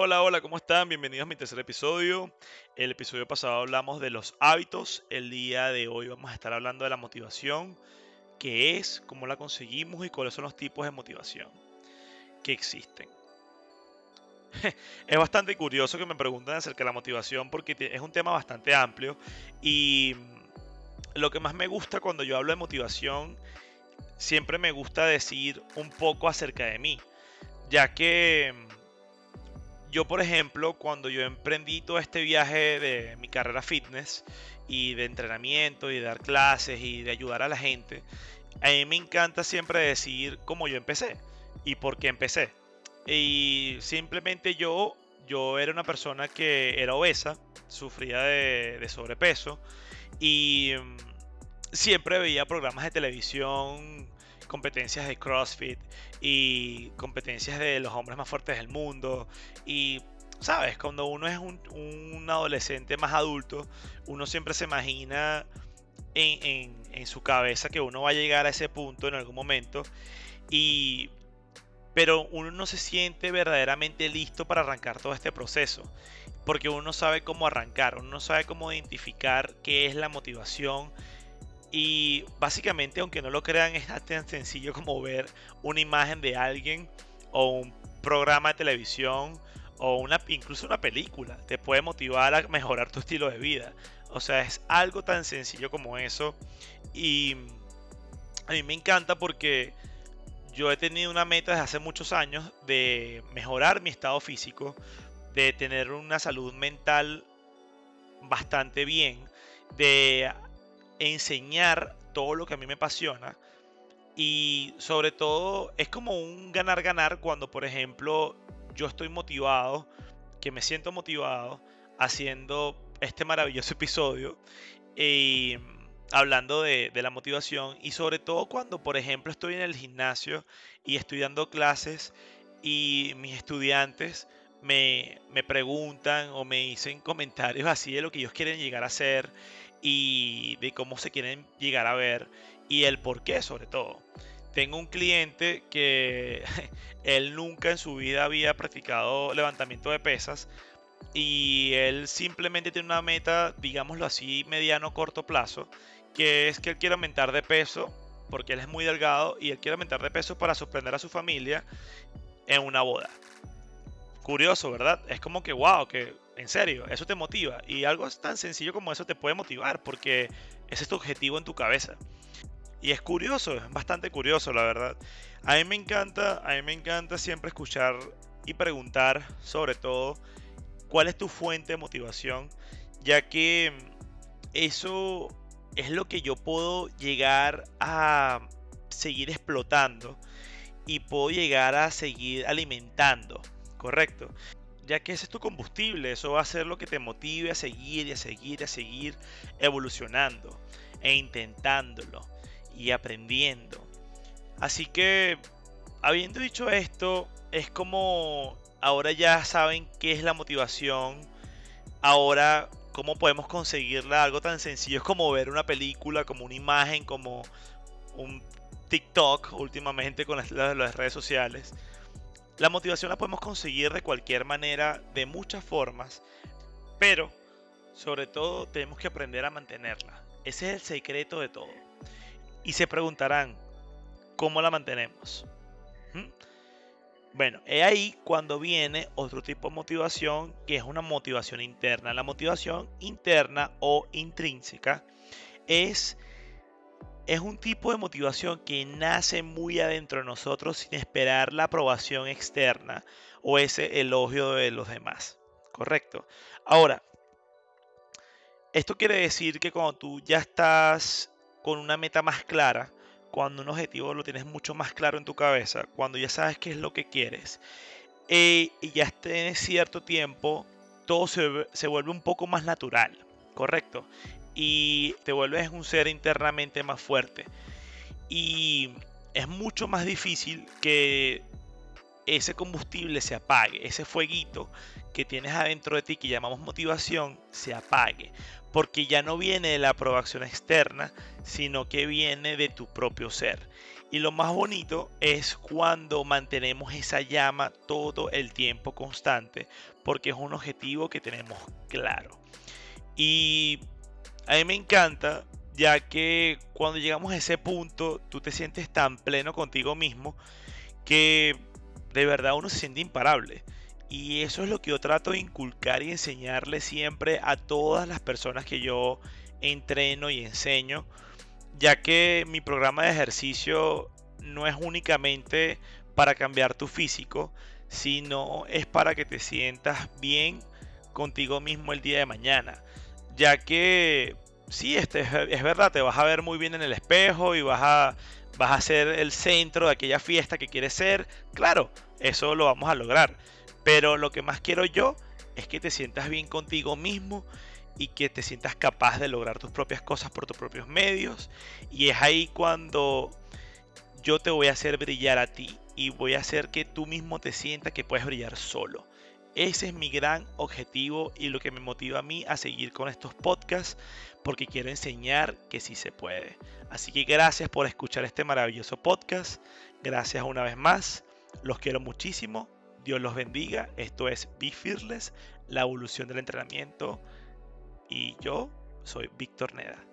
Hola, hola, ¿cómo están? Bienvenidos a mi tercer episodio. El episodio pasado hablamos de los hábitos. El día de hoy vamos a estar hablando de la motivación, qué es, cómo la conseguimos y cuáles son los tipos de motivación que existen. es bastante curioso que me pregunten acerca de la motivación porque es un tema bastante amplio y lo que más me gusta cuando yo hablo de motivación, siempre me gusta decir un poco acerca de mí, ya que yo, por ejemplo, cuando yo emprendí todo este viaje de mi carrera fitness y de entrenamiento y de dar clases y de ayudar a la gente, a mí me encanta siempre decir cómo yo empecé y por qué empecé. Y simplemente yo, yo era una persona que era obesa, sufría de, sobrepeso y mm, siempre veía programas de televisión competencias de CrossFit y competencias de los hombres más fuertes del mundo. Y, ¿sabes? Cuando uno es un, adolescente más adulto, uno siempre se imagina en, en, su cabeza que uno va a llegar a ese punto en algún momento. Y, pero uno no se siente verdaderamente listo para arrancar todo este proceso. Porque uno no sabe cómo arrancar, uno no sabe cómo identificar qué es la motivación, y básicamente, aunque no lo crean, es tan sencillo como ver una imagen de alguien o un programa de televisión o una, incluso una película. Te puede motivar a mejorar tu estilo de vida. O sea, es algo tan sencillo como eso. Y a mí me encanta porque yo he tenido una meta desde hace muchos años de mejorar mi estado físico, de tener una salud mental bastante bien, de enseñar todo lo que a mí me apasiona. Y sobre todo es como un ganar-ganar cuando, por ejemplo, yo estoy motivado, que me siento motivado haciendo este maravilloso episodio y hablando de, la motivación y sobre todo cuando, por ejemplo, estoy en el gimnasio y estoy dando clases y mis estudiantes me, me preguntan o me dicen comentarios así de lo que ellos quieren llegar a hacer y de cómo se quieren llegar a ver y el por qué sobre todo. Tengo un cliente que él nunca en su vida había practicado levantamiento de pesas y él simplemente tiene una meta, digámoslo así, mediano corto plazo, que es que él quiere aumentar de peso porque él es muy delgado y él quiere aumentar de peso para sorprender a su familia en una boda. Curioso, ¿verdad? Es como que, wow, que en serio, eso te motiva. Y algo tan sencillo como eso te puede motivar porque ese es tu objetivo en tu cabeza. Y es curioso, es bastante curioso, la verdad. A mí me encanta, a mí me encanta siempre escuchar y preguntar, sobre todo, cuál es tu fuente de motivación, ya que eso es lo que yo puedo llegar a seguir explotando y puedo llegar a seguir alimentando, ¿correcto? Ya que ese es tu combustible, eso va a ser lo que te motive a seguir y a seguir, a seguir evolucionando e intentándolo y aprendiendo. Así que, habiendo dicho esto, es como ahora ya saben qué es la motivación, ahora cómo podemos conseguirla, algo tan sencillo como ver una película, como una imagen, como un TikTok últimamente con las redes sociales la motivación la podemos conseguir de cualquier manera, de muchas formas, pero sobre todo tenemos que aprender a mantenerla. Ese es el secreto de todo. Y se preguntarán, ¿cómo la mantenemos? ¿Mm? Bueno, es ahí cuando viene otro tipo de motivación que es una motivación interna. La motivación interna o intrínseca es es un tipo de motivación que nace muy adentro de nosotros sin esperar la aprobación externa o ese elogio de los demás. Correcto. Ahora, esto quiere decir que cuando tú ya estás con una meta más clara, cuando un objetivo lo tienes mucho más claro en tu cabeza, cuando ya sabes qué es lo que quieres, eh, y ya esté cierto tiempo, todo se, se vuelve un poco más natural, ¿correcto? Y te vuelves un ser internamente más fuerte. Y es mucho más difícil que ese combustible se apague, ese fueguito que tienes adentro de ti que llamamos motivación se apague, porque ya no viene de la aprobación externa, sino que viene de tu propio ser. Y lo más bonito es cuando mantenemos esa llama todo el tiempo constante, porque es un objetivo que tenemos claro. Y a mí me encanta, ya que cuando llegamos a ese punto, tú te sientes tan pleno contigo mismo que de verdad uno se siente imparable. Y eso es lo que yo trato de inculcar y enseñarle siempre a todas las personas que yo entreno y enseño, ya que mi programa de ejercicio no es únicamente para cambiar tu físico, sino es para que te sientas bien contigo mismo el día de mañana, ya que sí, este, es verdad, te vas a ver muy bien en el espejo y vas a, vas a ser el centro de aquella fiesta que quieres ser, claro, eso lo vamos a lograr pero lo que más quiero yo es que te sientas bien contigo mismo y que te sientas capaz de lograr tus propias cosas por tus propios medios. Y es ahí cuando yo te voy a hacer brillar a ti y voy a hacer que tú mismo te sientas que puedes brillar solo. Ese es mi gran objetivo y lo que me motiva a mí a seguir con estos podcasts porque quiero enseñar que sí se puede. Así que gracias por escuchar este maravilloso podcast. Gracias una vez más. Los quiero muchísimo Dios los bendiga. Esto es Be Fearless, la evolución del entrenamiento. Y yo soy Víctor Neda.